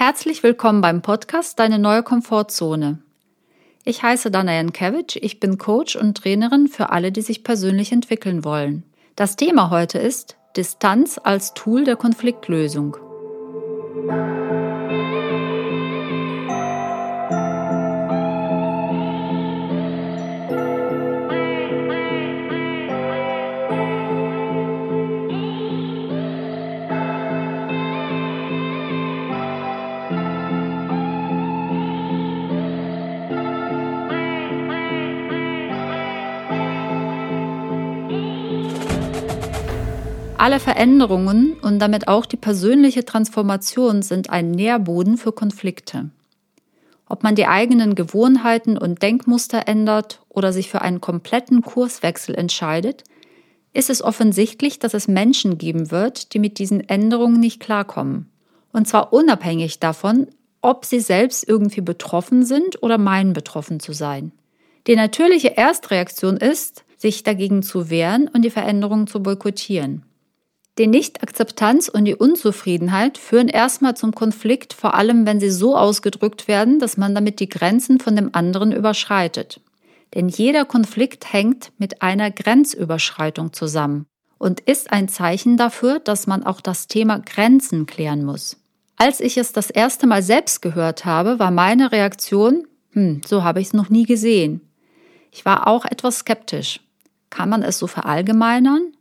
Herzlich willkommen beim Podcast Deine neue Komfortzone. Ich heiße Dana Jankiewicz, ich bin Coach und Trainerin für alle, die sich persönlich entwickeln wollen. Das Thema heute ist Distanz als Tool der Konfliktlösung. Alle Veränderungen und damit auch die persönliche Transformation sind ein Nährboden für Konflikte. Ob man die eigenen Gewohnheiten und Denkmuster ändert oder sich für einen kompletten Kurswechsel entscheidet, ist es offensichtlich, dass es Menschen geben wird, die mit diesen Änderungen nicht klarkommen. Und zwar unabhängig davon, ob sie selbst irgendwie betroffen sind oder meinen betroffen zu sein. Die natürliche Erstreaktion ist, sich dagegen zu wehren und die Veränderungen zu boykottieren. Die Nichtakzeptanz und die Unzufriedenheit führen erstmal zum Konflikt, vor allem wenn sie so ausgedrückt werden, dass man damit die Grenzen von dem anderen überschreitet. Denn jeder Konflikt hängt mit einer Grenzüberschreitung zusammen und ist ein Zeichen dafür, dass man auch das Thema Grenzen klären muss. Als ich es das erste Mal selbst gehört habe, war meine Reaktion, hm, so habe ich es noch nie gesehen. Ich war auch etwas skeptisch. Kann man es so verallgemeinern?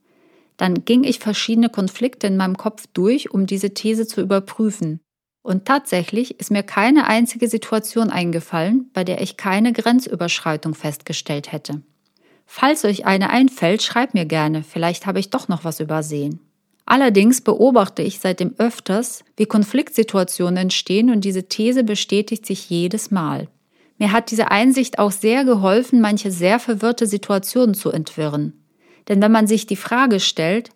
Dann ging ich verschiedene Konflikte in meinem Kopf durch, um diese These zu überprüfen. Und tatsächlich ist mir keine einzige Situation eingefallen, bei der ich keine Grenzüberschreitung festgestellt hätte. Falls euch eine einfällt, schreibt mir gerne, vielleicht habe ich doch noch was übersehen. Allerdings beobachte ich seitdem öfters, wie Konfliktsituationen entstehen und diese These bestätigt sich jedes Mal. Mir hat diese Einsicht auch sehr geholfen, manche sehr verwirrte Situationen zu entwirren. Denn wenn man sich die Frage stellt,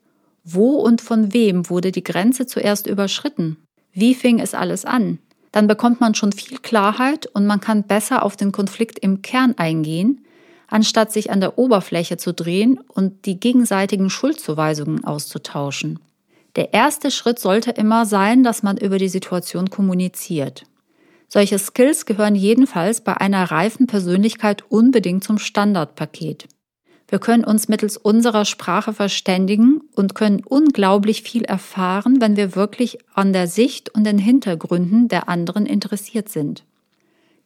wo und von wem wurde die Grenze zuerst überschritten? Wie fing es alles an? Dann bekommt man schon viel Klarheit und man kann besser auf den Konflikt im Kern eingehen, anstatt sich an der Oberfläche zu drehen und die gegenseitigen Schuldzuweisungen auszutauschen. Der erste Schritt sollte immer sein, dass man über die Situation kommuniziert. Solche Skills gehören jedenfalls bei einer reifen Persönlichkeit unbedingt zum Standardpaket. Wir können uns mittels unserer Sprache verständigen und können unglaublich viel erfahren, wenn wir wirklich an der Sicht und den Hintergründen der anderen interessiert sind.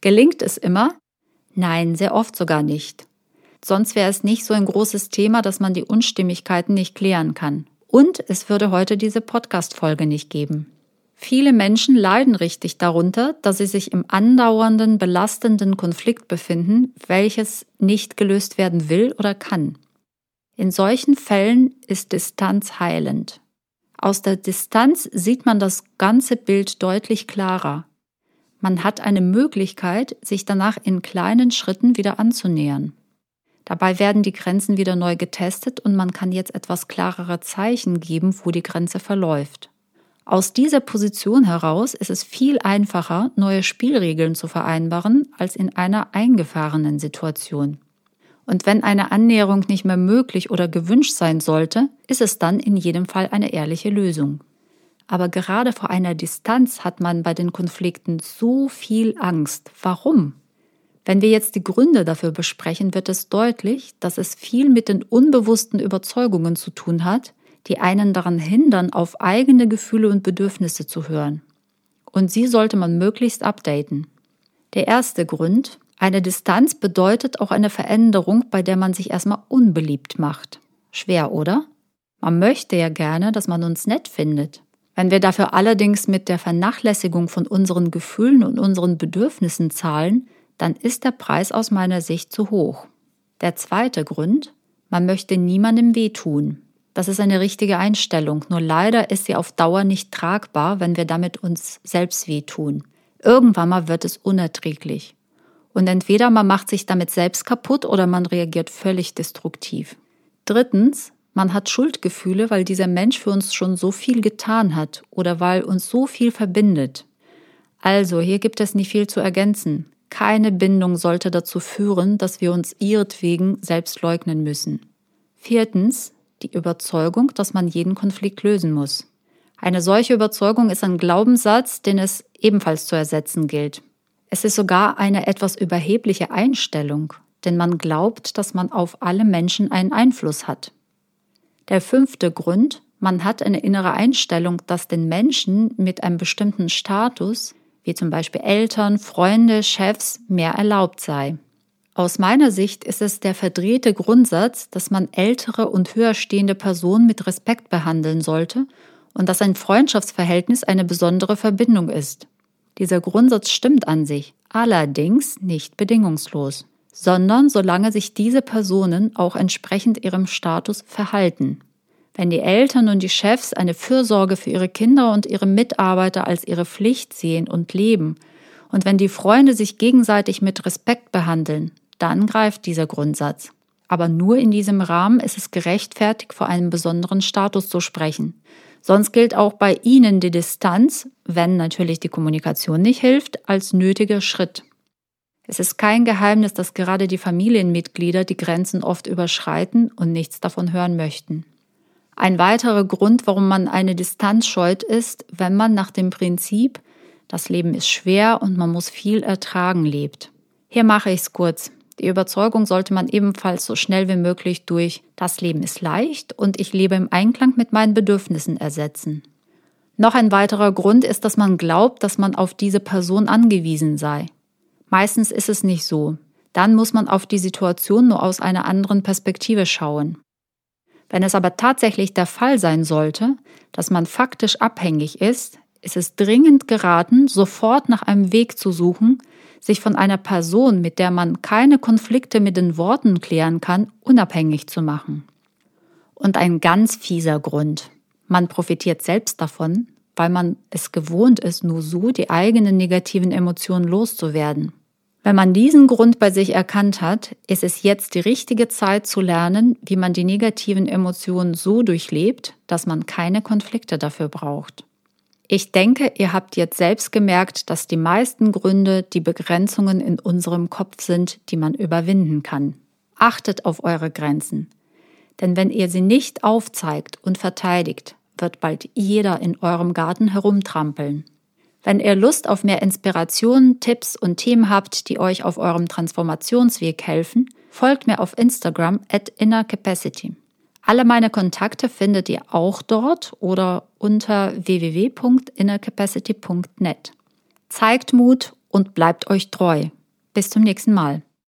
Gelingt es immer? Nein, sehr oft sogar nicht. Sonst wäre es nicht so ein großes Thema, dass man die Unstimmigkeiten nicht klären kann. Und es würde heute diese Podcast-Folge nicht geben. Viele Menschen leiden richtig darunter, dass sie sich im andauernden, belastenden Konflikt befinden, welches nicht gelöst werden will oder kann. In solchen Fällen ist Distanz heilend. Aus der Distanz sieht man das ganze Bild deutlich klarer. Man hat eine Möglichkeit, sich danach in kleinen Schritten wieder anzunähern. Dabei werden die Grenzen wieder neu getestet und man kann jetzt etwas klarere Zeichen geben, wo die Grenze verläuft. Aus dieser Position heraus ist es viel einfacher, neue Spielregeln zu vereinbaren, als in einer eingefahrenen Situation. Und wenn eine Annäherung nicht mehr möglich oder gewünscht sein sollte, ist es dann in jedem Fall eine ehrliche Lösung. Aber gerade vor einer Distanz hat man bei den Konflikten so viel Angst. Warum? Wenn wir jetzt die Gründe dafür besprechen, wird es deutlich, dass es viel mit den unbewussten Überzeugungen zu tun hat, die einen daran hindern, auf eigene Gefühle und Bedürfnisse zu hören. Und sie sollte man möglichst updaten. Der erste Grund, eine Distanz bedeutet auch eine Veränderung, bei der man sich erstmal unbeliebt macht. Schwer, oder? Man möchte ja gerne, dass man uns nett findet. Wenn wir dafür allerdings mit der Vernachlässigung von unseren Gefühlen und unseren Bedürfnissen zahlen, dann ist der Preis aus meiner Sicht zu hoch. Der zweite Grund, man möchte niemandem wehtun. Das ist eine richtige Einstellung, nur leider ist sie auf Dauer nicht tragbar, wenn wir damit uns selbst wehtun. Irgendwann mal wird es unerträglich. Und entweder man macht sich damit selbst kaputt oder man reagiert völlig destruktiv. Drittens, man hat Schuldgefühle, weil dieser Mensch für uns schon so viel getan hat oder weil uns so viel verbindet. Also, hier gibt es nicht viel zu ergänzen. Keine Bindung sollte dazu führen, dass wir uns ihretwegen selbst leugnen müssen. Viertens, die Überzeugung, dass man jeden Konflikt lösen muss. Eine solche Überzeugung ist ein Glaubenssatz, den es ebenfalls zu ersetzen gilt. Es ist sogar eine etwas überhebliche Einstellung, denn man glaubt, dass man auf alle Menschen einen Einfluss hat. Der fünfte Grund, man hat eine innere Einstellung, dass den Menschen mit einem bestimmten Status, wie zum Beispiel Eltern, Freunde, Chefs, mehr erlaubt sei. Aus meiner Sicht ist es der verdrehte Grundsatz, dass man ältere und höher stehende Personen mit Respekt behandeln sollte und dass ein Freundschaftsverhältnis eine besondere Verbindung ist. Dieser Grundsatz stimmt an sich, allerdings nicht bedingungslos, sondern solange sich diese Personen auch entsprechend ihrem Status verhalten. Wenn die Eltern und die Chefs eine Fürsorge für ihre Kinder und ihre Mitarbeiter als ihre Pflicht sehen und leben, und wenn die Freunde sich gegenseitig mit Respekt behandeln, dann greift dieser Grundsatz. Aber nur in diesem Rahmen ist es gerechtfertigt, vor einem besonderen Status zu sprechen. Sonst gilt auch bei Ihnen die Distanz, wenn natürlich die Kommunikation nicht hilft, als nötiger Schritt. Es ist kein Geheimnis, dass gerade die Familienmitglieder die Grenzen oft überschreiten und nichts davon hören möchten. Ein weiterer Grund, warum man eine Distanz scheut, ist, wenn man nach dem Prinzip, das Leben ist schwer und man muss viel ertragen, lebt. Hier mache ich es kurz. Die Überzeugung sollte man ebenfalls so schnell wie möglich durch das Leben ist leicht und ich lebe im Einklang mit meinen Bedürfnissen ersetzen. Noch ein weiterer Grund ist, dass man glaubt, dass man auf diese Person angewiesen sei. Meistens ist es nicht so. Dann muss man auf die Situation nur aus einer anderen Perspektive schauen. Wenn es aber tatsächlich der Fall sein sollte, dass man faktisch abhängig ist, ist es dringend geraten, sofort nach einem Weg zu suchen, sich von einer Person, mit der man keine Konflikte mit den Worten klären kann, unabhängig zu machen. Und ein ganz fieser Grund. Man profitiert selbst davon, weil man es gewohnt ist, nur so die eigenen negativen Emotionen loszuwerden. Wenn man diesen Grund bei sich erkannt hat, ist es jetzt die richtige Zeit zu lernen, wie man die negativen Emotionen so durchlebt, dass man keine Konflikte dafür braucht. Ich denke, ihr habt jetzt selbst gemerkt, dass die meisten Gründe die Begrenzungen in unserem Kopf sind, die man überwinden kann. Achtet auf eure Grenzen. Denn wenn ihr sie nicht aufzeigt und verteidigt, wird bald jeder in eurem Garten herumtrampeln. Wenn ihr Lust auf mehr Inspirationen, Tipps und Themen habt, die euch auf eurem Transformationsweg helfen, folgt mir auf Instagram at innercapacity. Alle meine Kontakte findet ihr auch dort oder unter www.innercapacity.net. Zeigt Mut und bleibt euch treu. Bis zum nächsten Mal.